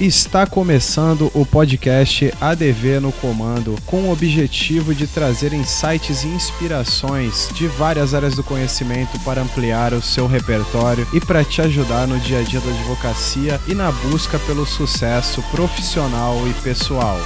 Está começando o podcast ADV no Comando, com o objetivo de trazer insights e inspirações de várias áreas do conhecimento para ampliar o seu repertório e para te ajudar no dia a dia da advocacia e na busca pelo sucesso profissional e pessoal.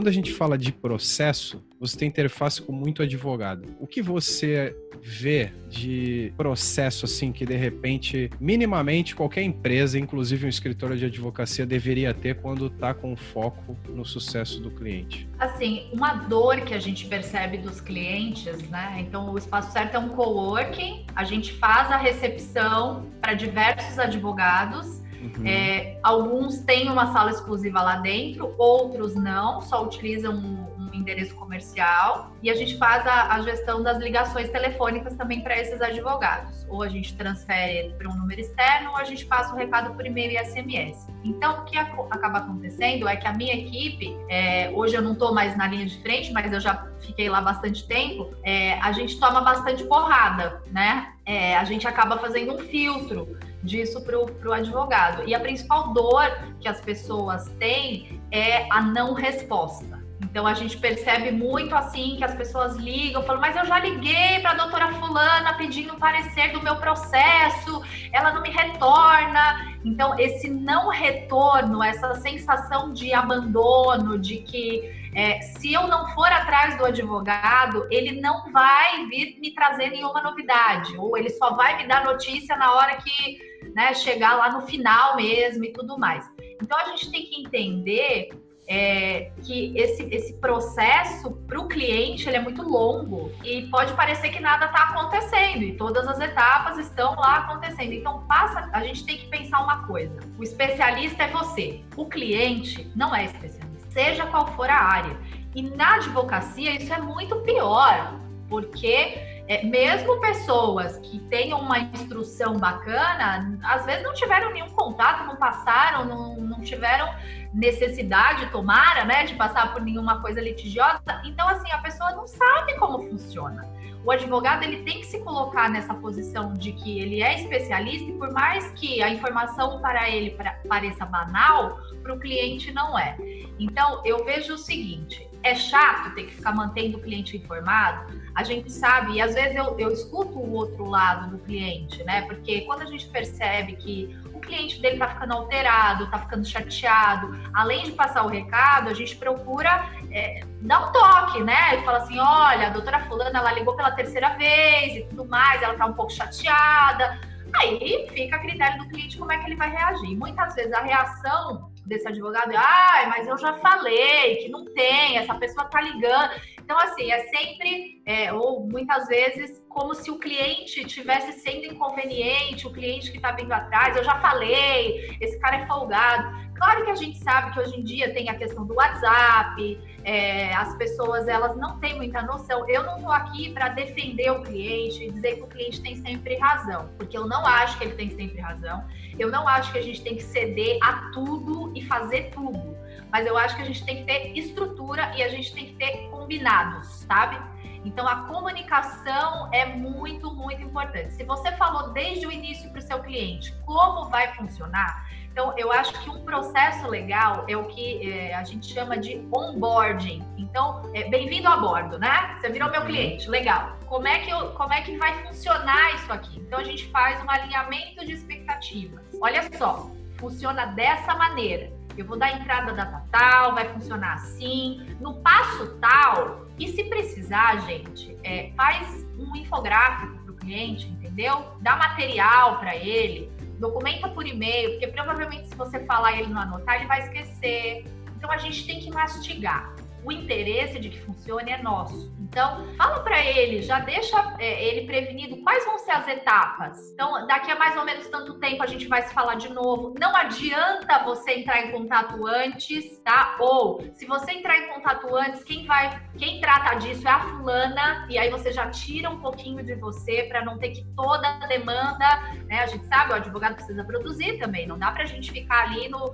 Quando a gente fala de processo, você tem interface com muito advogado. O que você vê de processo assim que de repente, minimamente qualquer empresa, inclusive um escritório de advocacia, deveria ter quando está com foco no sucesso do cliente? Assim, uma dor que a gente percebe dos clientes, né? Então, o Espaço Certo é um coworking, a gente faz a recepção para diversos advogados Uhum. É, alguns têm uma sala exclusiva lá dentro, outros não, só utilizam um, um endereço comercial. E a gente faz a, a gestão das ligações telefônicas também para esses advogados. Ou a gente transfere para um número externo, ou a gente passa o recado por e-mail e SMS. Então, o que acaba acontecendo é que a minha equipe, é, hoje eu não estou mais na linha de frente, mas eu já fiquei lá bastante tempo, é, a gente toma bastante porrada, né? É, a gente acaba fazendo um filtro disso para o advogado. E a principal dor que as pessoas têm é a não resposta. Então a gente percebe muito assim que as pessoas ligam, falam, mas eu já liguei para a doutora fulana pedindo parecer do meu processo, ela não me retorna. Então, esse não retorno, essa sensação de abandono, de que é, se eu não for atrás do advogado, ele não vai vir me trazer nenhuma novidade, ou ele só vai me dar notícia na hora que né, chegar lá no final mesmo e tudo mais. Então a gente tem que entender é, que esse, esse processo para o cliente ele é muito longo e pode parecer que nada está acontecendo e todas as etapas estão lá acontecendo. Então passa, a gente tem que pensar uma coisa: o especialista é você, o cliente não é especialista, seja qual for a área. E na advocacia isso é muito pior, porque é, mesmo pessoas que tenham uma instrução bacana, às vezes não tiveram nenhum contato, não passaram, não, não tiveram necessidade, tomara, né, de passar por nenhuma coisa litigiosa. Então, assim, a pessoa não sabe como funciona. O advogado ele tem que se colocar nessa posição de que ele é especialista e por mais que a informação para ele pareça banal, para o cliente não é. Então, eu vejo o seguinte: é chato ter que ficar mantendo o cliente informado. A gente sabe, e às vezes eu, eu escuto o outro lado do cliente, né? Porque quando a gente percebe que cliente dele tá ficando alterado, tá ficando chateado, além de passar o recado, a gente procura é, dar um toque, né? E fala assim: olha, a doutora Fulana, ela ligou pela terceira vez e tudo mais, ela tá um pouco chateada. Aí fica a critério do cliente como é que ele vai reagir. Muitas vezes a reação desse advogado, ai, mas eu já falei que não tem, essa pessoa tá ligando. Então, assim, é sempre, é, ou muitas vezes, como se o cliente tivesse sendo inconveniente, o cliente que está vindo atrás, eu já falei, esse cara é folgado. Claro que a gente sabe que hoje em dia tem a questão do WhatsApp, é, as pessoas elas não têm muita noção. Eu não estou aqui para defender o cliente e dizer que o cliente tem sempre razão, porque eu não acho que ele tem sempre razão. Eu não acho que a gente tem que ceder a tudo e fazer tudo mas eu acho que a gente tem que ter estrutura e a gente tem que ter combinados, sabe? Então a comunicação é muito, muito importante. Se você falou desde o início para o seu cliente como vai funcionar, então eu acho que um processo legal é o que é, a gente chama de onboarding. Então, é, bem-vindo a bordo, né? Você virou meu uhum. cliente, legal. Como é, que eu, como é que vai funcionar isso aqui? Então a gente faz um alinhamento de expectativas. Olha só, funciona dessa maneira eu vou dar entrada data tal, vai funcionar assim, no passo tal. E se precisar, gente, é, faz um infográfico para o cliente, entendeu? Dá material para ele, documenta por e-mail, porque provavelmente se você falar e ele não anotar, ele vai esquecer. Então a gente tem que mastigar o interesse de que funcione é nosso. Então, fala para ele, já deixa é, ele prevenido quais vão ser as etapas. Então, daqui a mais ou menos tanto tempo a gente vai se falar de novo. Não adianta você entrar em contato antes, tá? Ou se você entrar em contato antes, quem vai, quem trata disso é a fulana e aí você já tira um pouquinho de você para não ter que toda a demanda, né? A gente sabe, o advogado precisa produzir também. Não dá para a gente ficar ali no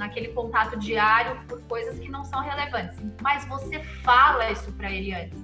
naquele contato diário por coisas que não são relevantes. Mas você fala isso para ele antes.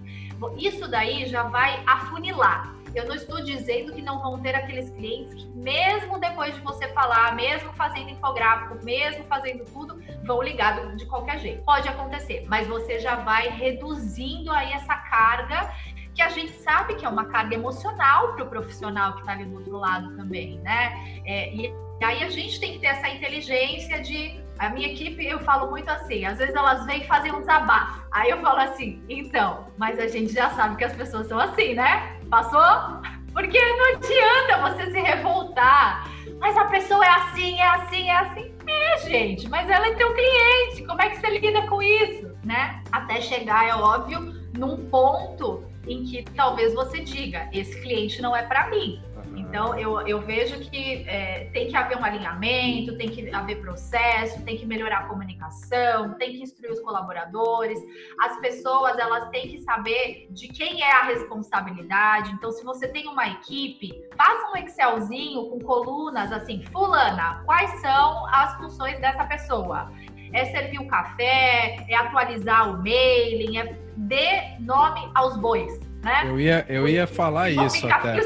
Isso daí já vai afunilar. Eu não estou dizendo que não vão ter aqueles clientes que, mesmo depois de você falar, mesmo fazendo infográfico, mesmo fazendo tudo, vão ligar de qualquer jeito. Pode acontecer, mas você já vai reduzindo aí essa carga que a gente sabe que é uma carga emocional para o profissional que está ali do outro lado também, né? É, e aí a gente tem que ter essa inteligência de a minha equipe, eu falo muito assim, às vezes elas vêm fazer um desabafo. Aí eu falo assim, então, mas a gente já sabe que as pessoas são assim, né? Passou? Porque não adianta você se revoltar. Mas a pessoa é assim, é assim, é assim. É, gente, mas ela é teu cliente. Como é que você lida com isso, né? Até chegar, é óbvio, num ponto em que talvez você diga: esse cliente não é para mim. Então, eu, eu vejo que é, tem que haver um alinhamento, tem que haver processo, tem que melhorar a comunicação, tem que instruir os colaboradores. As pessoas, elas têm que saber de quem é a responsabilidade. Então, se você tem uma equipe, faça um Excelzinho com colunas assim, fulana, quais são as funções dessa pessoa? É servir o café, é atualizar o mailing, é dê nome aos bois né? Eu ia, eu ia falar isso até.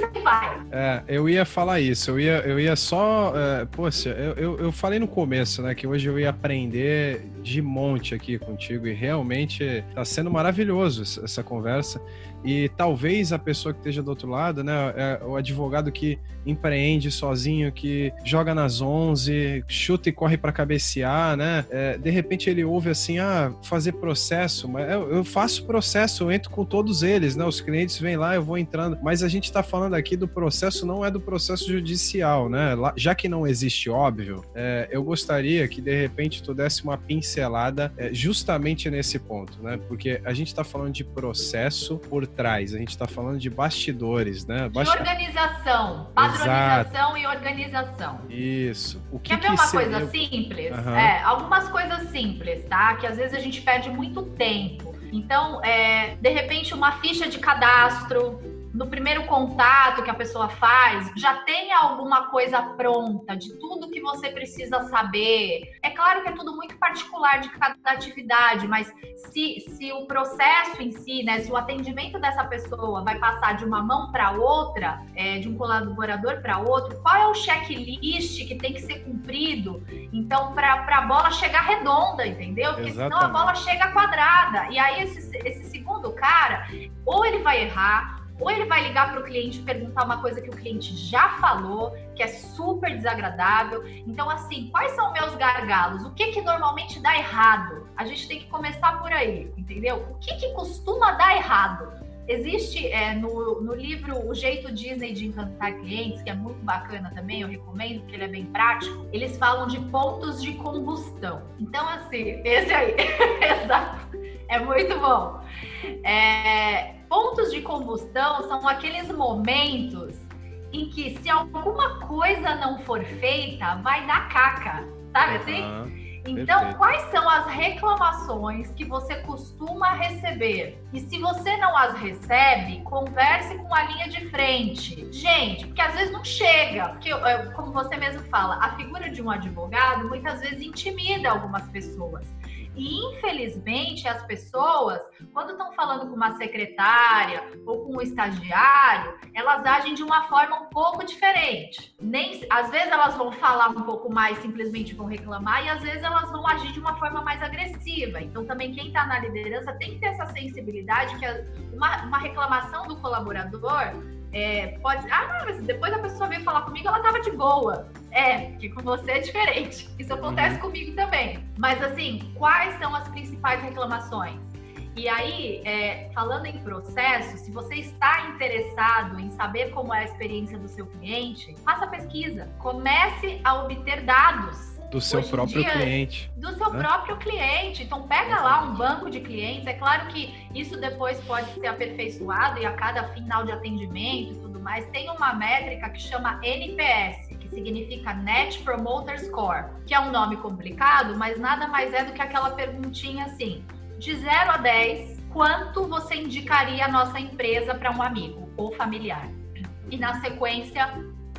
É, eu ia falar isso. Eu ia, eu ia só. É, poxa, eu, eu, eu, falei no começo, né, que hoje eu ia aprender de monte aqui contigo e realmente tá sendo maravilhoso essa conversa. E talvez a pessoa que esteja do outro lado, né, é o advogado que empreende sozinho, que joga nas 11, chuta e corre para cabecear, né? É, de repente ele ouve assim, ah, fazer processo, mas eu, faço processo, eu entro com todos eles, né? Os clientes vêm lá, eu vou entrando. Mas a gente está falando aqui do processo, não é do processo judicial, né? Já que não existe óbvio, é, eu gostaria que de repente tu desse uma pincelada é, justamente nesse ponto, né? Porque a gente está falando de processo por trás, a gente está falando de bastidores, né? Bast... De organização, padronização Exato. e organização. Isso. O que Quer que ver uma seria... coisa simples? Uhum. É, algumas coisas simples, tá? Que às vezes a gente perde muito tempo. Então, é, de repente, uma ficha de cadastro, no primeiro contato que a pessoa faz, já tem alguma coisa pronta de tudo que você precisa saber. É claro que é tudo muito particular de cada atividade, mas se, se o processo em si, né, se o atendimento dessa pessoa vai passar de uma mão para outra, é, de um colaborador para outro, qual é o checklist que tem que ser cumprido? Então, para a bola chegar redonda, entendeu? Porque Exatamente. senão a bola chega quadrada. E aí, esse, esse segundo cara, ou ele vai errar, ou ele vai ligar para o cliente e perguntar uma coisa que o cliente já falou, que é super desagradável. Então, assim, quais são meus gargalos? O que que normalmente dá errado? A gente tem que começar por aí, entendeu? O que que costuma dar errado? Existe é, no, no livro O Jeito Disney de Encantar Clientes, que é muito bacana também, eu recomendo, porque ele é bem prático. Eles falam de pontos de combustão. Então, assim, esse aí, exato, é muito bom. É, pontos de combustão são aqueles momentos em que se alguma coisa não for feita, vai dar caca, sabe assim? Então, Perfeito. quais são as reclamações que você costuma receber? E se você não as recebe, converse com a linha de frente. Gente, porque às vezes não chega, porque, como você mesmo fala, a figura de um advogado muitas vezes intimida algumas pessoas. E infelizmente as pessoas, quando estão falando com uma secretária ou com um estagiário, elas agem de uma forma um pouco diferente. Nem, às vezes elas vão falar um pouco mais, simplesmente vão reclamar, e às vezes elas vão agir de uma forma mais agressiva. Então também quem está na liderança tem que ter essa sensibilidade que uma, uma reclamação do colaborador é, pode. Ah, mas depois a pessoa veio falar comigo, ela tava de boa. É, que com você é diferente. Isso acontece uhum. comigo também. Mas assim, quais são as principais reclamações? E aí, é, falando em processo, se você está interessado em saber como é a experiência do seu cliente, faça pesquisa. Comece a obter dados do seu Hoje próprio dia, cliente. Do seu né? próprio cliente. Então, pega lá um banco de clientes. É claro que isso depois pode ser aperfeiçoado e a cada final de atendimento e tudo mais, tem uma métrica que chama NPS, significa Net Promoter Score, que é um nome complicado, mas nada mais é do que aquela perguntinha assim: de 0 a 10, quanto você indicaria a nossa empresa para um amigo ou familiar? E na sequência,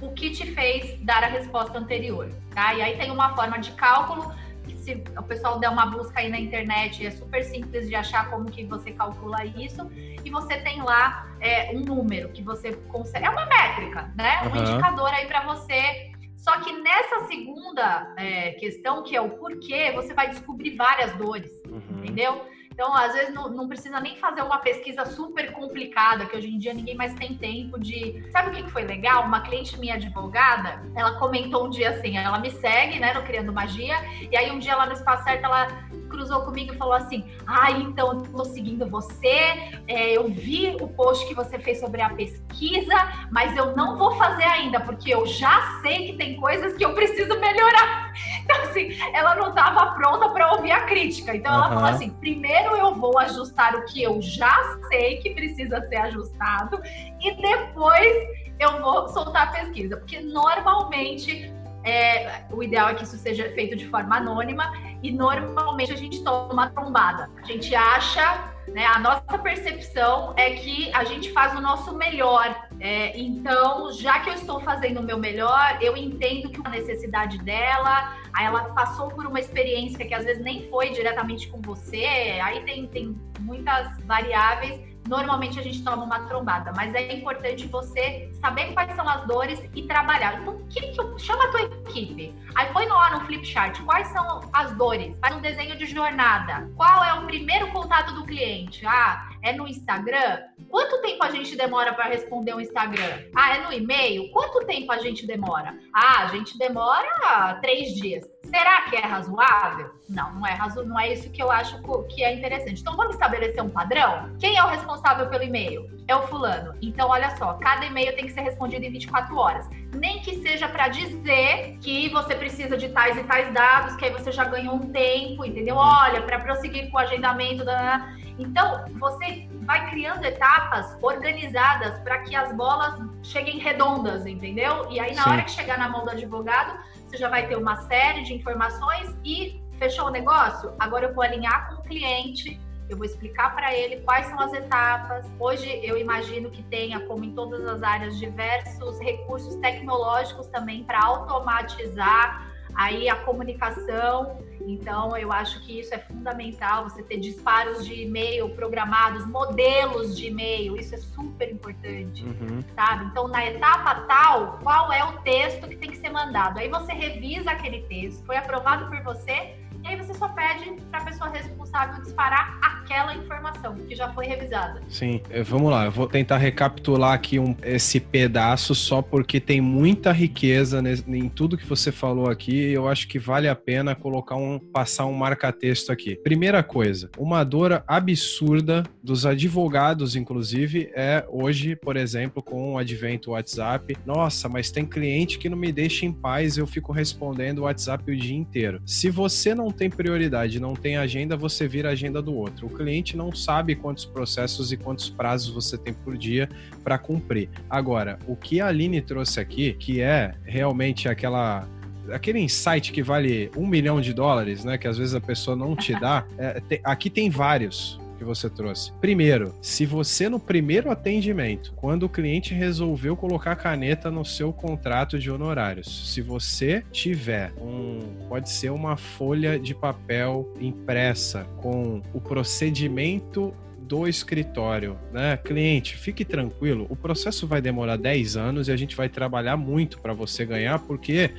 o que te fez dar a resposta anterior, tá? E aí tem uma forma de cálculo se o pessoal der uma busca aí na internet, é super simples de achar como que você calcula isso. E você tem lá é, um número que você consegue. É uma métrica, né? Um uhum. indicador aí para você só que nessa segunda é, questão, que é o porquê, você vai descobrir várias dores, uhum. entendeu? Então, às vezes, não, não, precisa nem fazer uma pesquisa super complicada, que hoje em dia ninguém mais tem tempo de. Sabe o que foi legal? Uma cliente minha advogada, ela comentou um dia assim: ela me segue, né, no Criando Magia, e aí um dia lá no Espaço Certo, ela cruzou comigo e falou assim: Ah, então eu tô seguindo você, é, eu vi o post que você fez sobre a pesquisa, mas eu não vou fazer ainda, porque eu já sei que tem coisas que eu preciso melhorar. Então, assim, ela não estava pronta para ouvir a crítica. Então, ela uhum. falou assim: primeiro eu vou ajustar o que eu já sei que precisa ser ajustado, e depois eu vou soltar a pesquisa. Porque normalmente é, o ideal é que isso seja feito de forma anônima e normalmente a gente toma uma trombada. A gente acha, né, a nossa percepção é que a gente faz o nosso melhor. É, então, já que eu estou fazendo o meu melhor, eu entendo que a necessidade dela, ela passou por uma experiência que às vezes nem foi diretamente com você, aí tem, tem muitas variáveis normalmente a gente toma uma trombada, mas é importante você saber quais são as dores e trabalhar. Então, que, que chama a tua equipe. Aí põe lá no flip chart quais são as dores. Faz um desenho de jornada. Qual é o primeiro contato do cliente? Ah, é no Instagram? Quanto tempo a gente demora para responder um Instagram? Ah, é no e-mail? Quanto tempo a gente demora? Ah, a gente demora três dias. Será que é razoável? Não, não é razo... não é isso que eu acho que é interessante. Então vamos estabelecer um padrão? Quem é o responsável pelo e-mail? É o fulano. Então olha só, cada e-mail tem que ser respondido em 24 horas. Nem que seja para dizer que você precisa de tais e tais dados, que aí você já ganhou um tempo, entendeu? Olha, para prosseguir com o agendamento da então, você vai criando etapas organizadas para que as bolas cheguem redondas, entendeu? E aí, na Sim. hora que chegar na mão do advogado, você já vai ter uma série de informações e fechou o negócio? Agora eu vou alinhar com o cliente, eu vou explicar para ele quais são as etapas. Hoje eu imagino que tenha, como em todas as áreas, diversos recursos tecnológicos também para automatizar aí a comunicação. Então, eu acho que isso é fundamental, você ter disparos de e-mail programados, modelos de e-mail, isso é super importante, uhum. sabe? Então, na etapa tal, qual é o texto que tem que ser mandado? Aí você revisa aquele texto, foi aprovado por você, e aí você só pede para a pessoa responsável disparar aquela informação que já foi revisada. Sim, eh, vamos lá, eu vou tentar recapitular aqui um, esse pedaço só porque tem muita riqueza em tudo que você falou aqui. Eu acho que vale a pena colocar um passar um marca-texto aqui. Primeira coisa, uma dor absurda dos advogados, inclusive, é hoje, por exemplo, com o advento WhatsApp. Nossa, mas tem cliente que não me deixa em paz, eu fico respondendo o WhatsApp o dia inteiro. Se você não tem prioridade, não tem agenda, você vira a agenda do outro. O cliente não sabe quantos processos e quantos prazos você tem por dia para cumprir. Agora, o que a Aline trouxe aqui, que é realmente aquela aquele insight que vale um milhão de dólares, né? Que às vezes a pessoa não te dá. É, te, aqui tem vários que você trouxe. Primeiro, se você no primeiro atendimento, quando o cliente resolveu colocar caneta no seu contrato de honorários, se você tiver um, pode ser uma folha de papel impressa com o procedimento do escritório, né? Cliente, fique tranquilo, o processo vai demorar 10 anos e a gente vai trabalhar muito para você ganhar, porque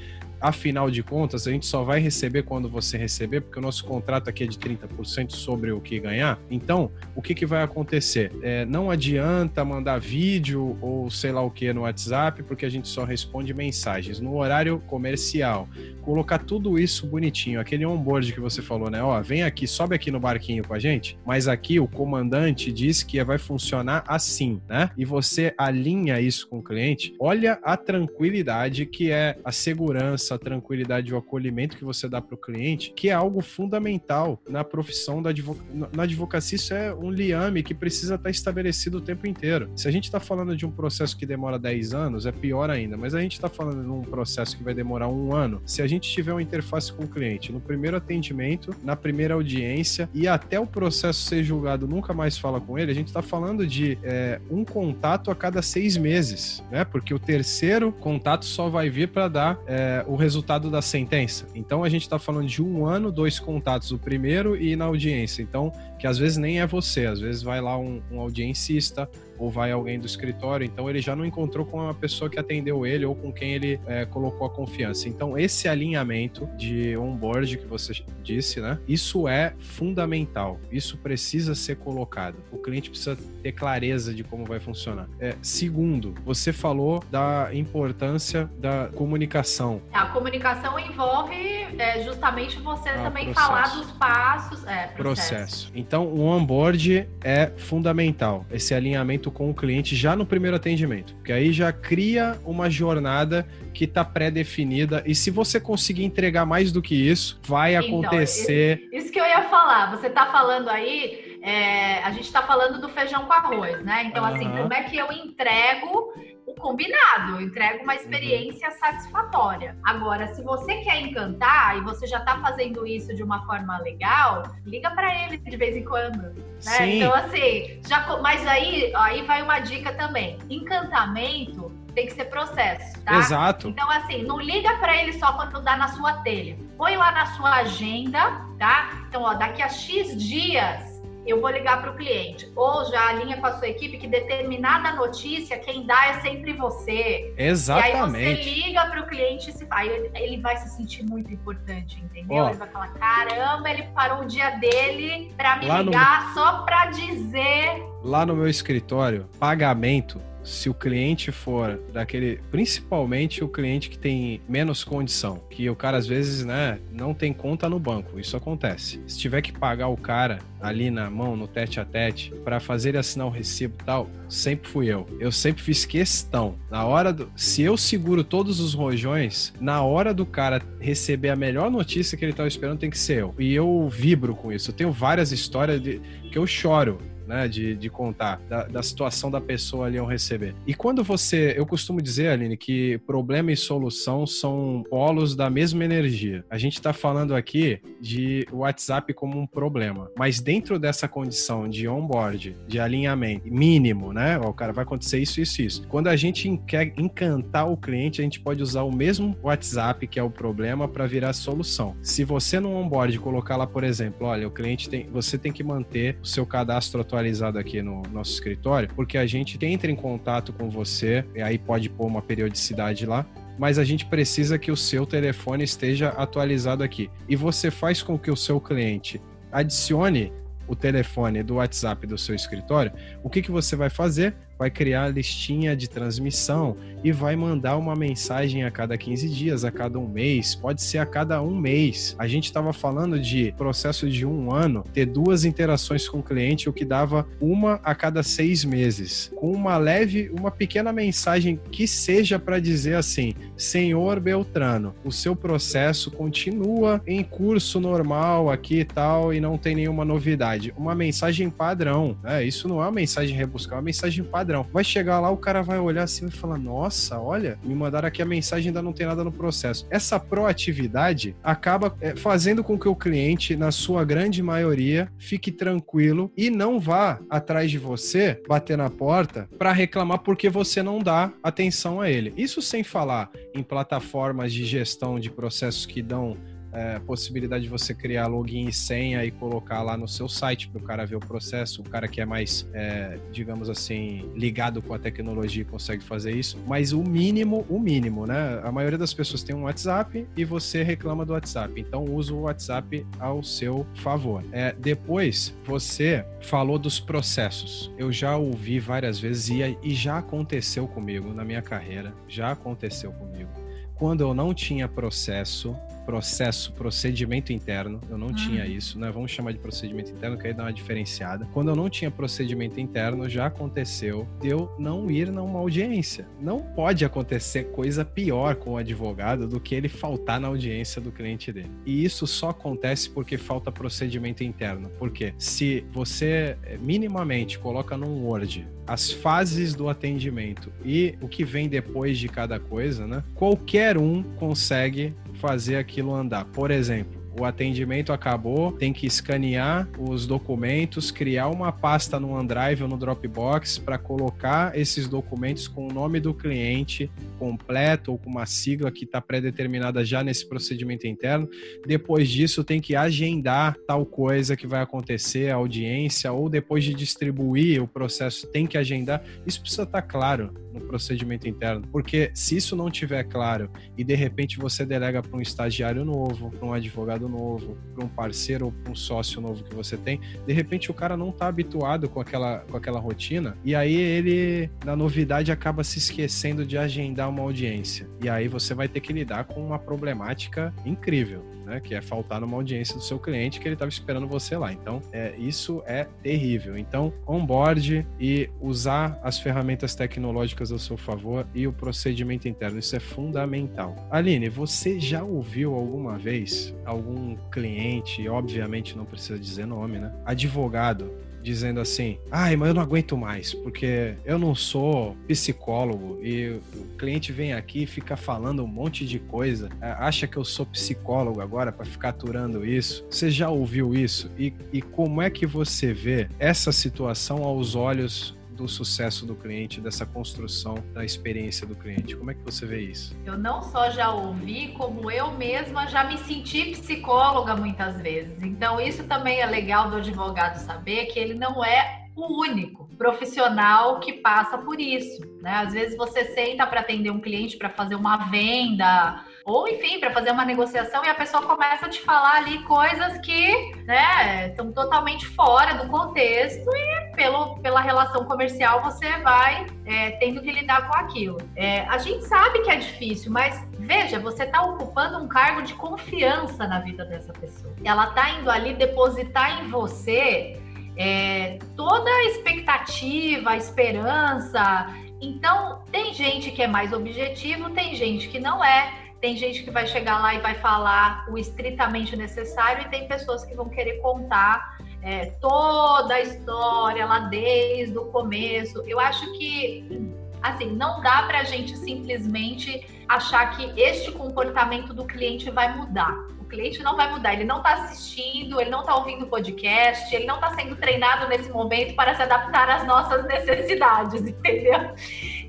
afinal de contas, a gente só vai receber quando você receber, porque o nosso contrato aqui é de 30% sobre o que ganhar. Então, o que, que vai acontecer? É, não adianta mandar vídeo ou sei lá o que no WhatsApp, porque a gente só responde mensagens. No horário comercial, colocar tudo isso bonitinho, aquele onboard que você falou, né? Ó, vem aqui, sobe aqui no barquinho com a gente, mas aqui o comandante diz que vai funcionar assim, né? E você alinha isso com o cliente, olha a tranquilidade que é a segurança essa tranquilidade e o acolhimento que você dá para o cliente, que é algo fundamental na profissão da advoc... na advocacia. Isso é um liame que precisa estar estabelecido o tempo inteiro. Se a gente está falando de um processo que demora 10 anos, é pior ainda, mas a gente está falando de um processo que vai demorar um ano. Se a gente tiver uma interface com o cliente no primeiro atendimento, na primeira audiência e até o processo ser julgado nunca mais fala com ele, a gente está falando de é, um contato a cada seis meses, né? Porque o terceiro contato só vai vir para dar é, o resultado da sentença. Então a gente está falando de um ano, dois contatos, o primeiro e na audiência. Então, que às vezes nem é você, às vezes vai lá um, um audiencista ou vai alguém do escritório, então ele já não encontrou com uma pessoa que atendeu ele ou com quem ele é, colocou a confiança. Então, esse alinhamento de onboard que você disse, né? Isso é fundamental. Isso precisa ser colocado. O cliente precisa ter clareza de como vai funcionar. É, segundo, você falou da importância da comunicação. A comunicação envolve é, justamente você ah, também processo. falar dos passos. É, processo. processo. Então, o onboard é fundamental. Esse alinhamento com o cliente já no primeiro atendimento, porque aí já cria uma jornada que está pré-definida e se você conseguir entregar mais do que isso, vai então, acontecer. Isso que eu ia falar, você está falando aí, é, a gente está falando do feijão com arroz, né? Então, uhum. assim, como é que eu entrego o combinado, eu entrego uma experiência uhum. satisfatória. Agora, se você quer encantar e você já está fazendo isso de uma forma legal, liga para ele de vez em quando. Né? Então, assim, já, mas aí, aí vai uma dica também. Encantamento tem que ser processo, tá? Exato. Então, assim, não liga para ele só quando dá na sua telha. Põe lá na sua agenda, tá? Então, ó, daqui a X dias eu vou ligar para o cliente. Ou já alinha com a sua equipe que determinada notícia, quem dá é sempre você. Exatamente. E aí você liga para o cliente e se vai. Ele, vai se sentir muito importante, entendeu? ele vai falar: caramba, ele parou o dia dele para me ligar no... só para dizer. Lá no meu escritório, pagamento se o cliente for daquele, principalmente o cliente que tem menos condição, que o cara às vezes, né, não tem conta no banco, isso acontece. Se tiver que pagar o cara ali na mão, no tete a tete, para fazer ele assinar o recibo e tal, sempre fui eu. Eu sempre fiz questão. Na hora do, se eu seguro todos os rojões, na hora do cara receber a melhor notícia que ele estava esperando, tem que ser eu. E eu vibro com isso. Eu tenho várias histórias de que eu choro né, de, de contar, da, da, situação da pessoa ali ao receber. E quando você, eu costumo dizer, Aline, que problema e solução são polos da mesma energia. A gente está falando aqui de WhatsApp como um problema, mas dentro dessa condição de onboard, de alinhamento mínimo, né, o cara vai acontecer isso, isso, isso. Quando a gente quer encantar o cliente, a gente pode usar o mesmo WhatsApp, que é o problema, para virar solução. Se você no onboard colocar lá, por exemplo, olha, o cliente tem, você tem que manter o seu cadastro atualizado aqui no nosso escritório, porque a gente entra em contato com você, e aí pode pôr uma periodicidade lá, mas a gente precisa que o seu telefone esteja atualizado aqui. E você faz com que o seu cliente adicione o telefone do WhatsApp do seu escritório, o que, que você vai fazer? Vai criar a listinha de transmissão e vai mandar uma mensagem a cada 15 dias, a cada um mês, pode ser a cada um mês. A gente estava falando de processo de um ano, ter duas interações com o cliente, o que dava uma a cada seis meses, com uma leve, uma pequena mensagem que seja para dizer assim: Senhor Beltrano, o seu processo continua em curso normal aqui e tal, e não tem nenhuma novidade. Uma mensagem padrão, né? Isso não é uma mensagem rebuscar, é uma mensagem padrão padrão. Vai chegar lá, o cara vai olhar assim e falar: Nossa, olha, me mandaram aqui a mensagem, ainda não tem nada no processo. Essa proatividade acaba é, fazendo com que o cliente, na sua grande maioria, fique tranquilo e não vá atrás de você, bater na porta, para reclamar porque você não dá atenção a ele. Isso sem falar em plataformas de gestão de processos que dão é, possibilidade de você criar login e senha e colocar lá no seu site para o cara ver o processo. O cara que é mais, é, digamos assim, ligado com a tecnologia consegue fazer isso. Mas o mínimo, o mínimo, né? A maioria das pessoas tem um WhatsApp e você reclama do WhatsApp. Então usa o WhatsApp ao seu favor. É, depois, você falou dos processos. Eu já ouvi várias vezes e, e já aconteceu comigo na minha carreira. Já aconteceu comigo. Quando eu não tinha processo, processo, procedimento interno. Eu não tinha uhum. isso, né? Vamos chamar de procedimento interno, que aí dá uma diferenciada. Quando eu não tinha procedimento interno, já aconteceu de eu não ir numa audiência. Não pode acontecer coisa pior com o advogado do que ele faltar na audiência do cliente dele. E isso só acontece porque falta procedimento interno. Porque se você eh, minimamente coloca num Word as fases do atendimento e o que vem depois de cada coisa, né? Qualquer um consegue fazer aquilo andar. Por exemplo, o atendimento acabou, tem que escanear os documentos, criar uma pasta no OneDrive ou no Dropbox para colocar esses documentos com o nome do cliente, completo ou com uma sigla que está pré-determinada já nesse procedimento interno. Depois disso, tem que agendar tal coisa que vai acontecer, a audiência, ou depois de distribuir o processo, tem que agendar. Isso precisa estar tá claro no procedimento interno, porque se isso não tiver claro e de repente você delega para um estagiário novo, para um advogado novo, para um parceiro ou para um sócio novo que você tem, de repente o cara não está habituado com aquela, com aquela rotina e aí ele, na novidade, acaba se esquecendo de agendar uma audiência. E aí você vai ter que lidar com uma problemática incrível né? Que é faltar numa audiência do seu cliente que ele estava esperando você lá. Então, é, isso é terrível. Então, onboard e usar as ferramentas tecnológicas ao seu favor e o procedimento interno, isso é fundamental. Aline, você já ouviu alguma vez algum cliente, obviamente não precisa dizer nome, né? Advogado dizendo assim: ai, mas eu não aguento mais, porque eu não sou psicólogo e o cliente vem aqui e fica falando um monte de coisa, é, acha que eu sou psicólogo agora para ficar aturando isso. Você já ouviu isso? E, e como é que você vê essa situação aos olhos do sucesso do cliente, dessa construção da experiência do cliente. Como é que você vê isso? Eu não só já ouvi, como eu mesma já me senti psicóloga muitas vezes. Então, isso também é legal do advogado saber que ele não é o único profissional que passa por isso, né? Às vezes você senta para atender um cliente para fazer uma venda, ou enfim, para fazer uma negociação e a pessoa começa a te falar ali coisas que né, estão totalmente fora do contexto e pelo, pela relação comercial você vai é, tendo que lidar com aquilo. É, a gente sabe que é difícil, mas veja, você está ocupando um cargo de confiança na vida dessa pessoa. Ela está indo ali depositar em você é, toda a expectativa, a esperança. Então, tem gente que é mais objetivo, tem gente que não é. Tem gente que vai chegar lá e vai falar o estritamente necessário, e tem pessoas que vão querer contar é, toda a história lá desde o começo. Eu acho que, assim, não dá para a gente simplesmente achar que este comportamento do cliente vai mudar cliente não vai mudar, ele não está assistindo, ele não está ouvindo o podcast, ele não está sendo treinado nesse momento para se adaptar às nossas necessidades, entendeu?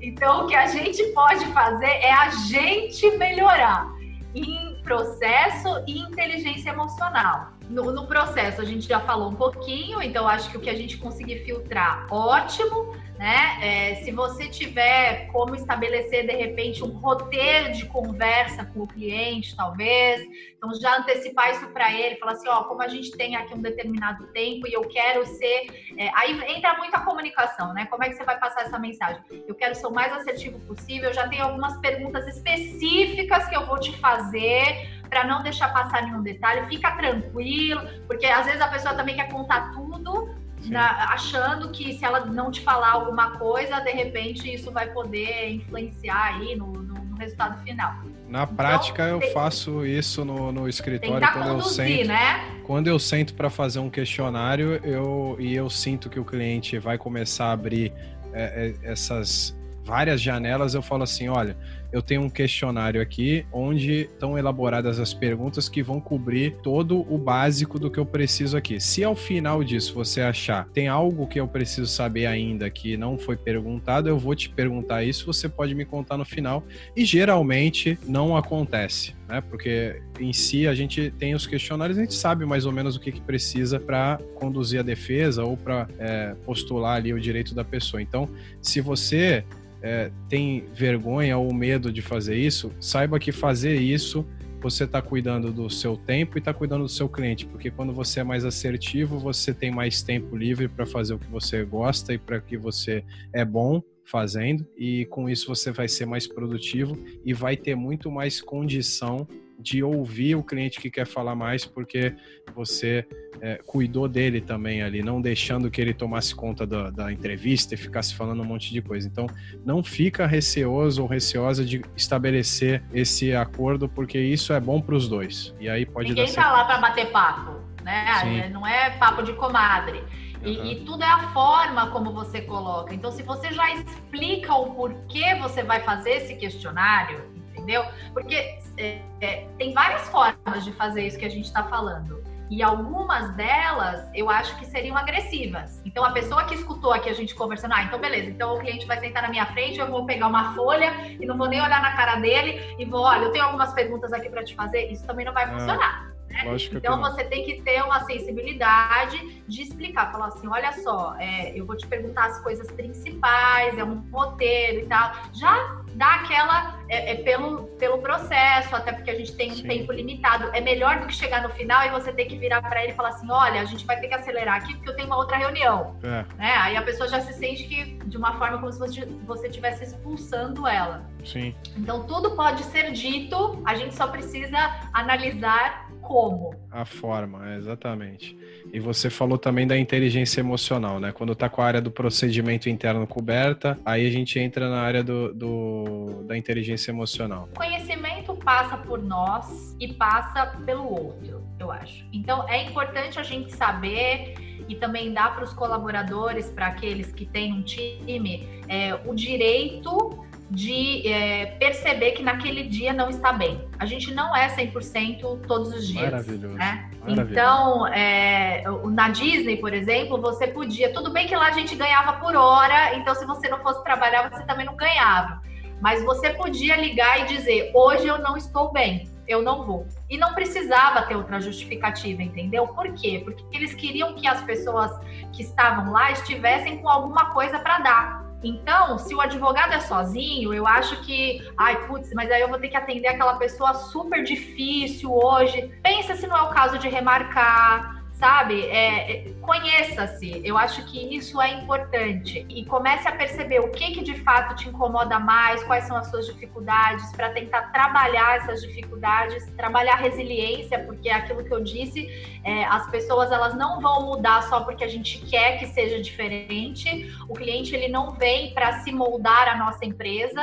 Então, o que a gente pode fazer é a gente melhorar em processo e inteligência emocional. No, no, processo a gente já falou um pouquinho, então acho que o que a gente conseguir filtrar, ótimo né? É, se você tiver como estabelecer de repente um roteiro de conversa com o cliente, talvez, então já antecipar isso para ele, falar assim, ó, como a gente tem aqui um determinado tempo e eu quero ser, é, aí entra muito a comunicação, né? Como é que você vai passar essa mensagem? Eu quero ser o mais assertivo possível. Eu já tenho algumas perguntas específicas que eu vou te fazer para não deixar passar nenhum detalhe. Fica tranquilo, porque às vezes a pessoa também quer contar tudo na, achando que se ela não te falar alguma coisa, de repente isso vai poder influenciar aí no, no, no resultado final. Na então, prática, eu faço isso no, no escritório quando conduzir, eu sento. Né? Quando eu sento para fazer um questionário, eu e eu sinto que o cliente vai começar a abrir é, é, essas várias janelas, eu falo assim: olha, eu tenho um questionário aqui onde estão elaboradas as perguntas que vão cobrir todo o básico do que eu preciso aqui. Se ao final disso você achar tem algo que eu preciso saber ainda que não foi perguntado, eu vou te perguntar isso, você pode me contar no final. E geralmente não acontece. Né? Porque em si a gente tem os questionários, a gente sabe mais ou menos o que, que precisa para conduzir a defesa ou para é, postular ali o direito da pessoa. Então, se você é, tem vergonha ou medo de fazer isso, saiba que fazer isso você está cuidando do seu tempo e está cuidando do seu cliente, porque quando você é mais assertivo, você tem mais tempo livre para fazer o que você gosta e para que você é bom fazendo, e com isso você vai ser mais produtivo e vai ter muito mais condição de ouvir o cliente que quer falar mais, porque você é, cuidou dele também ali, não deixando que ele tomasse conta da, da, entrevista e ficasse falando um monte de coisa. Então, não fica receoso ou receosa de estabelecer esse acordo, porque isso é bom para os dois. E aí pode Ninguém dar tá lá para bater papo, né? Sim. Não é papo de comadre. E, e, tudo é a forma como você coloca. Então, se você já explica o porquê você vai fazer esse questionário, entendeu? Porque é, é, tem várias formas de fazer isso que a gente está falando. E algumas delas eu acho que seriam agressivas. Então a pessoa que escutou aqui a gente conversando, ah, então beleza, então o cliente vai sentar na minha frente, eu vou pegar uma folha e não vou nem olhar na cara dele e vou, olha, eu tenho algumas perguntas aqui para te fazer, isso também não vai ah. funcionar. Né? Então você tem que ter uma sensibilidade de explicar, falar assim, olha só, é, eu vou te perguntar as coisas principais, é um roteiro e tal. Já dá aquela é, é, pelo, pelo processo, até porque a gente tem um Sim. tempo limitado. É melhor do que chegar no final e você ter que virar para ele e falar assim: olha, a gente vai ter que acelerar aqui porque eu tenho uma outra reunião. É. Né? Aí a pessoa já se sente que de uma forma como se você estivesse expulsando ela. Sim. Então tudo pode ser dito, a gente só precisa analisar como. A forma, é, exatamente. E você falou também da inteligência emocional, né? Quando tá com a área do procedimento interno coberta, aí a gente entra na área do, do da inteligência emocional. Conhecimento passa por nós e passa pelo outro, eu acho. Então é importante a gente saber e também dar para os colaboradores, para aqueles que têm um time, é, o direito de é, perceber que naquele dia não está bem. A gente não é 100% todos os dias. Maravilhoso. Né? Maravilhoso. Então, é, na Disney, por exemplo, você podia. Tudo bem que lá a gente ganhava por hora, então se você não fosse trabalhar, você também não ganhava. Mas você podia ligar e dizer: hoje eu não estou bem, eu não vou. E não precisava ter outra justificativa, entendeu? Por quê? Porque eles queriam que as pessoas que estavam lá estivessem com alguma coisa para dar. Então, se o advogado é sozinho, eu acho que, ai, putz, mas aí eu vou ter que atender aquela pessoa super difícil hoje. Pensa se não é o caso de remarcar, sabe? É, é, Conheça-se. Eu acho que isso é importante. E comece a perceber o que, que de fato te incomoda mais, quais são as suas dificuldades, para tentar trabalhar essas dificuldades, trabalhar resiliência, porque é aquilo que eu disse, é, as pessoas elas não vão mudar só porque a gente quer que seja diferente. O cliente ele não vem para se moldar à nossa empresa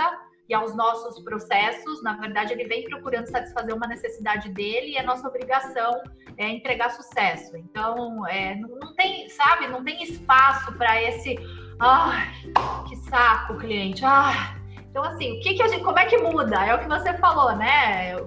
e aos nossos processos. Na verdade, ele vem procurando satisfazer uma necessidade dele e a nossa obrigação é entregar sucesso. Então, é, não, não tem, sabe, não tem espaço para esse. Ai, que saco, cliente. Ai. Então, assim, o que, que a gente, como é que muda? É o que você falou, né?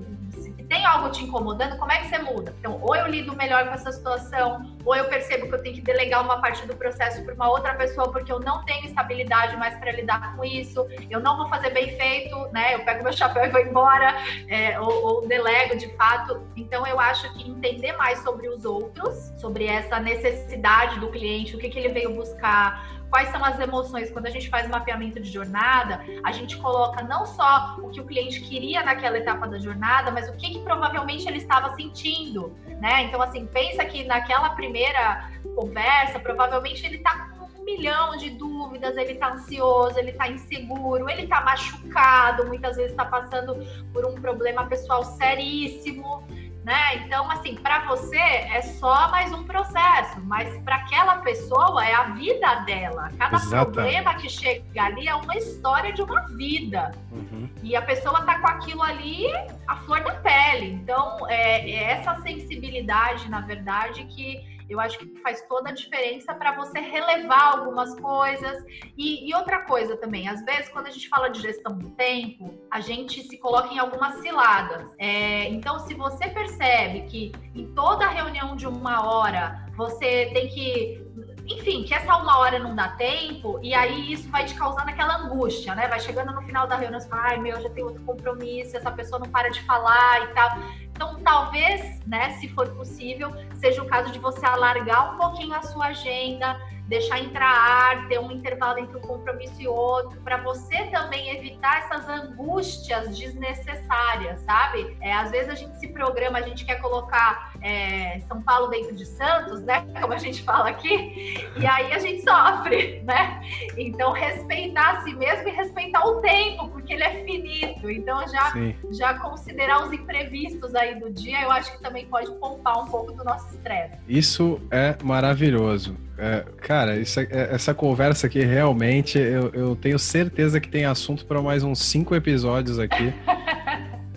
Tem algo te incomodando, como é que você muda? Então, ou eu lido melhor com essa situação, ou eu percebo que eu tenho que delegar uma parte do processo para uma outra pessoa porque eu não tenho estabilidade mais para lidar com isso, eu não vou fazer bem feito, né? Eu pego meu chapéu e vou embora, é, ou, ou delego de fato. Então, eu acho que entender mais sobre os outros, sobre essa necessidade do cliente, o que, que ele veio buscar, quais são as emoções. Quando a gente faz mapeamento de jornada, a gente coloca não só o que o cliente queria naquela etapa da jornada, mas o que, que provavelmente ele estava sentindo, né? Então, assim, pensa que naquela primeira conversa, provavelmente ele está com um milhão de dúvidas, ele está ansioso, ele está inseguro, ele está machucado, muitas vezes está passando por um problema pessoal seríssimo né? Então, assim, para você é só mais um processo, mas para aquela pessoa é a vida dela. Cada Exatamente. problema que chega ali é uma história de uma vida. Uhum. E a pessoa tá com aquilo ali a flor da pele. Então, é, é essa sensibilidade, na verdade, que eu acho que faz toda a diferença para você relevar algumas coisas. E, e, outra coisa também, às vezes, quando a gente fala de gestão do tempo, a gente se coloca em algumas ciladas. É, então, se você percebe que em toda reunião de uma hora você tem que enfim, que essa uma hora não dá tempo, e aí isso vai te causando aquela angústia, né? Vai chegando no final da reunião, você fala, ai meu, já tem outro compromisso, essa pessoa não para de falar e tal. Então, talvez, né, se for possível, seja o caso de você alargar um pouquinho a sua agenda, deixar entrar ar, ter um intervalo entre um compromisso e outro, para você também evitar essas angústias desnecessárias, sabe? É, às vezes a gente se programa, a gente quer colocar é, São Paulo dentro de Santos, né? Como a gente fala aqui, e aí a gente sofre, né? Então, respeitar a si mesmo e respeitar o tempo, porque ele é finito. Então, já, já considerar os imprevistos aí do dia, eu acho que também pode poupar um pouco do nosso estresse. Isso é maravilhoso. É, cara, isso, é, essa conversa aqui realmente eu, eu, tenho certeza que tem assunto para mais uns cinco episódios aqui.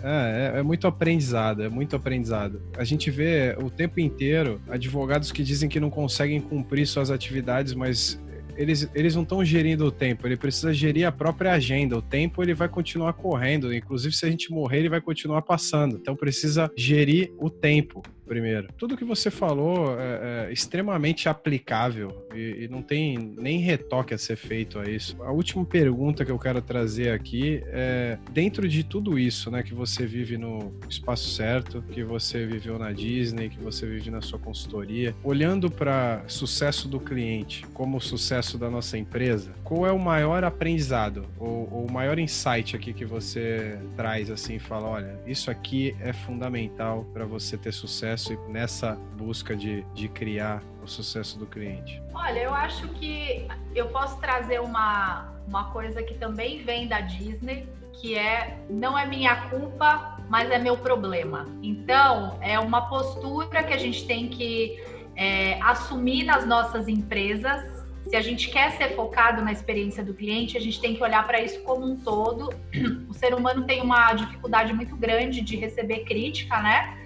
É, é, é, muito aprendizado, é muito aprendizado. A gente vê o tempo inteiro advogados que dizem que não conseguem cumprir suas atividades, mas eles, eles não estão gerindo o tempo, ele precisa gerir a própria agenda. O tempo ele vai continuar correndo, inclusive se a gente morrer, ele vai continuar passando. Então precisa gerir o tempo primeiro. Tudo que você falou é, é extremamente aplicável e, e, não tem nem retoque a ser feito a isso. A última pergunta que eu quero trazer aqui é: dentro de tudo isso, né, que você vive no espaço certo, que você viveu na Disney, que você vive na sua consultoria, olhando para sucesso do cliente como sucesso da nossa empresa, qual é o maior aprendizado ou, ou o maior insight aqui que você traz assim e fala, olha, isso aqui é fundamental para você ter sucesso e nessa busca de, de criar o sucesso do cliente? Olha, eu acho que eu posso trazer uma, uma coisa que também vem da Disney, que é não é minha culpa, mas é meu problema. Então, é uma postura que a gente tem que é, assumir nas nossas empresas se a gente quer ser focado na experiência do cliente, a gente tem que olhar para isso como um todo. O ser humano tem uma dificuldade muito grande de receber crítica, né?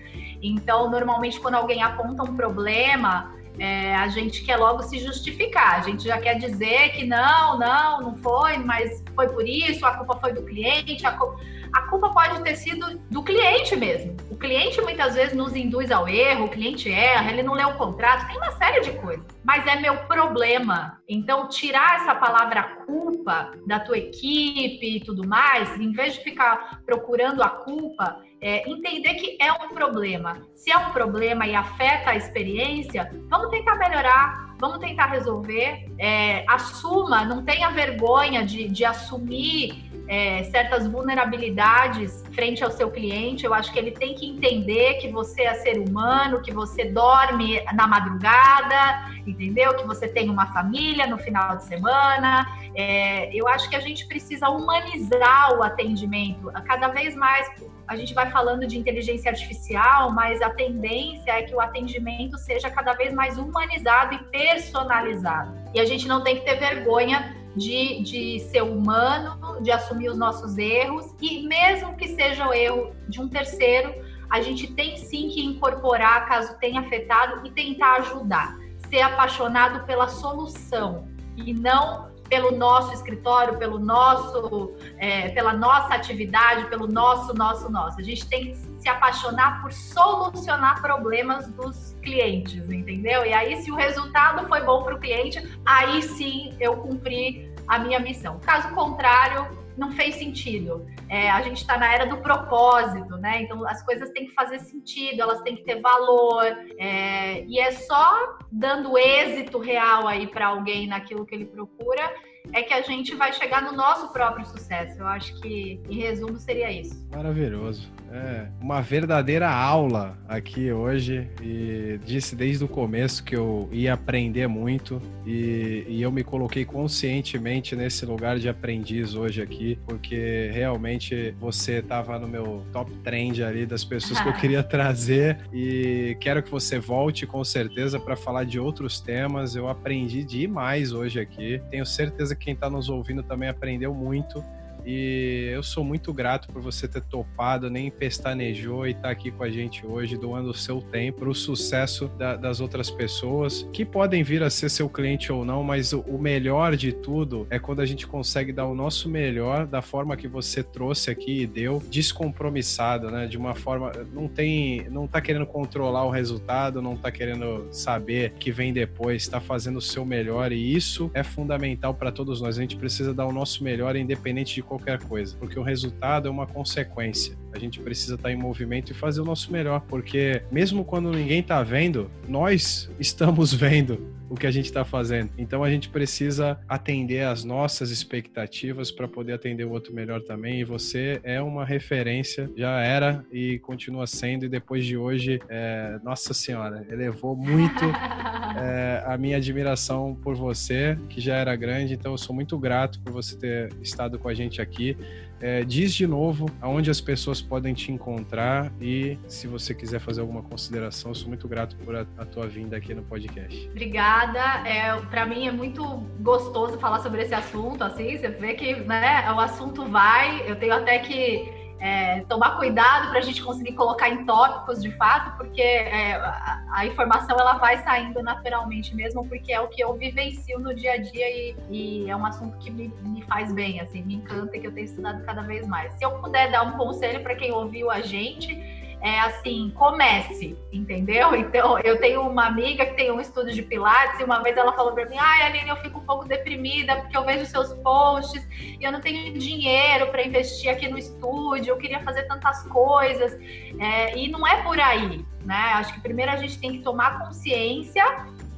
Então, normalmente, quando alguém aponta um problema, é, a gente quer logo se justificar. A gente já quer dizer que não, não, não foi, mas foi por isso, a culpa foi do cliente, a culpa a culpa pode ter sido do cliente mesmo. O cliente muitas vezes nos induz ao erro, o cliente erra, ele não lê o contrato, tem uma série de coisas. Mas é meu problema. Então, tirar essa palavra culpa da tua equipe e tudo mais, em vez de ficar procurando a culpa, é, entender que é um problema. Se é um problema e afeta a experiência, vamos tentar melhorar, vamos tentar resolver. É, assuma, não tenha vergonha de, de assumir é, certas vulnerabilidades frente ao seu cliente. Eu acho que ele tem que entender que você é ser humano, que você dorme na madrugada, entendeu? Que você tem uma família no final de semana. É, eu acho que a gente precisa humanizar o atendimento. Cada vez mais a gente vai falando de inteligência artificial, mas a tendência é que o atendimento seja cada vez mais humanizado e personalizado. E a gente não tem que ter vergonha de, de ser humano, de assumir os nossos erros, e mesmo que seja o erro de um terceiro, a gente tem sim que incorporar caso tenha afetado e tentar ajudar. Ser apaixonado pela solução e não pelo nosso escritório, pelo nosso, é, pela nossa atividade, pelo nosso, nosso, nosso. A gente tem que se apaixonar por solucionar problemas dos clientes, entendeu? E aí, se o resultado foi bom para o cliente, aí sim eu cumpri a minha missão. Caso contrário, não fez sentido. É, a gente está na era do propósito, né? Então as coisas têm que fazer sentido, elas têm que ter valor. É, e é só dando êxito real aí para alguém naquilo que ele procura é que a gente vai chegar no nosso próprio sucesso. Eu acho que, em resumo, seria isso. Maravilhoso. É uma verdadeira aula aqui hoje e disse desde o começo que eu ia aprender muito e, e eu me coloquei conscientemente nesse lugar de aprendiz hoje aqui, porque realmente você estava no meu top trend ali das pessoas que eu queria trazer e quero que você volte com certeza para falar de outros temas. Eu aprendi demais hoje aqui. Tenho certeza que quem está nos ouvindo também aprendeu muito. E eu sou muito grato por você ter topado, nem pestanejou e estar tá aqui com a gente hoje, doando o seu tempo para o sucesso da, das outras pessoas, que podem vir a ser seu cliente ou não, mas o, o, melhor de tudo é quando a gente consegue dar o nosso melhor da forma que você trouxe aqui e deu, descompromissado, né? De uma forma. Não tem. Não tá querendo controlar o resultado, não tá querendo saber que vem depois, está fazendo o seu melhor e isso é fundamental para todos nós. A gente precisa dar o nosso melhor, independente de qualquer coisa, porque o resultado é uma consequência. A gente precisa estar em movimento e fazer o nosso melhor, porque mesmo quando ninguém está vendo, nós estamos vendo o que a gente está fazendo. Então a gente precisa atender às nossas expectativas para poder atender o outro melhor também. E você é uma referência, já era e continua sendo. E depois de hoje, é, nossa senhora, elevou muito é, a minha admiração por você, que já era grande. Então eu sou muito grato por você ter estado com a gente aqui. É, diz de novo aonde as pessoas podem te encontrar e se você quiser fazer alguma consideração, eu sou muito grato por a, a tua vinda aqui no podcast. Obrigada. É, para mim é muito gostoso falar sobre esse assunto, assim, você vê que né, o assunto vai, eu tenho até que é, tomar cuidado para a gente conseguir colocar em tópicos de fato, porque é, a, a, informação ela vai saindo naturalmente mesmo, porque é o que eu vivencio no dia a dia e, e é um assunto que me, me, faz bem, assim, me encanta e que eu tenho estudado cada vez mais. Se eu puder dar um conselho para quem ouviu a gente, é assim, comece, entendeu? Então, eu tenho uma amiga que tem um estúdio de pilates e uma vez ela falou para mim: "Ai, Aline, eu fico um pouco deprimida porque eu vejo seus posts e eu não tenho dinheiro para investir aqui no estúdio, eu queria fazer tantas coisas". É, e não é por aí, né? Acho que primeiro a gente tem que tomar consciência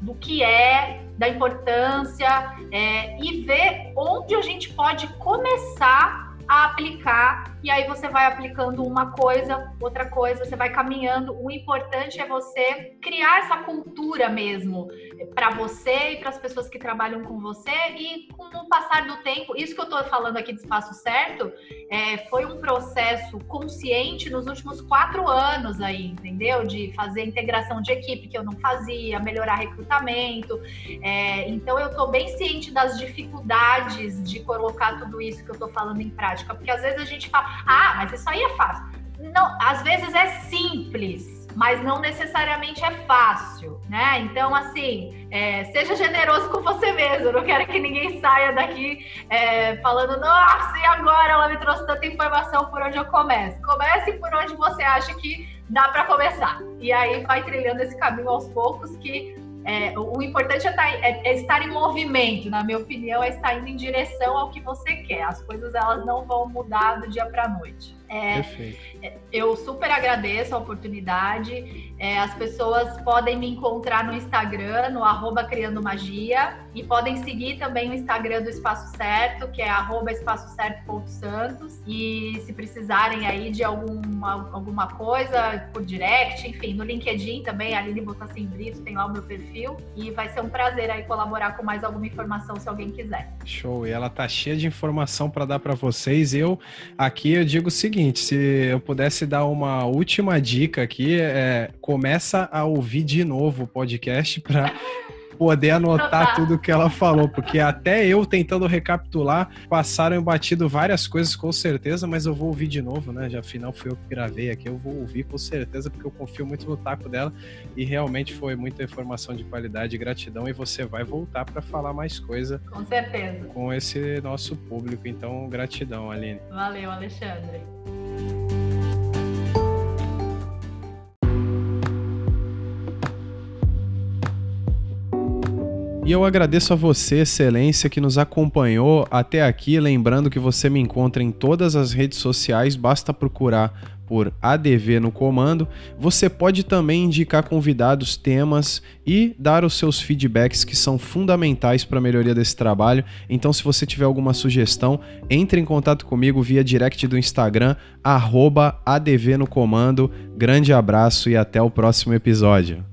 do que é, da importância é, e ver onde a gente pode começar a aplicar e aí você vai aplicando uma coisa, outra coisa, você vai caminhando. O importante é você criar essa cultura mesmo para você e para as pessoas que trabalham com você e com o passar do tempo, isso que eu estou falando aqui de espaço certo, é, foi um processo consciente nos últimos quatro anos aí, entendeu? De fazer integração de equipe que eu não fazia, melhorar recrutamento. É, então eu estou bem ciente das dificuldades de colocar tudo isso que eu estou falando em prática, porque às vezes a gente fala ah, mas isso aí é fácil. Não, às vezes é simples, mas não necessariamente é fácil, né? Então, assim, é, seja generoso com você mesmo. Não quero que ninguém saia daqui é, falando, nossa, e agora ela me trouxe tanta informação por onde eu começo. Comece por onde você acha que dá para começar. E aí vai trilhando esse caminho aos poucos que é, o importante é, tá, é, é, estar em movimento, na minha opinião, é estar indo em direção ao que você quer. As coisas elas não vão mudar do dia para a noite. É, Perfeito. É, eu super agradeço a oportunidade. É, as pessoas podem me encontrar no Instagram, no arroba Criando Magia, e podem seguir também o Instagram do Espaço Certo, que é arroba espaçocerto.santos. E se precisarem aí de alguma, alguma coisa por direct, enfim, no LinkedIn também, a Aline Botassin Brito, tem lá o meu perfil. E vai ser um prazer aí colaborar com mais alguma informação se alguém quiser. Show! E ela tá cheia de informação para dar para vocês. Eu aqui eu digo o seguinte se eu pudesse dar uma última dica aqui, é, começa a ouvir de novo o podcast para poder anotar tudo que ela falou, porque até eu tentando recapitular, passaram batido várias coisas com certeza, mas eu vou ouvir de novo, né? Já afinal fui eu que gravei aqui, eu vou ouvir com certeza, porque eu confio muito no taco dela e realmente foi muita informação de qualidade, gratidão e você vai voltar para falar mais coisa. Com certeza. Com esse nosso público, então gratidão, Aline. Valeu, Alexandre. E eu agradeço a você, Excelência, que nos acompanhou até aqui. Lembrando que você me encontra em todas as redes sociais, basta procurar por ADV no comando. Você pode também indicar convidados, temas e dar os seus feedbacks que são fundamentais para a melhoria desse trabalho. Então, se você tiver alguma sugestão, entre em contato comigo via direct do Instagram, ADV no comando. Grande abraço e até o próximo episódio.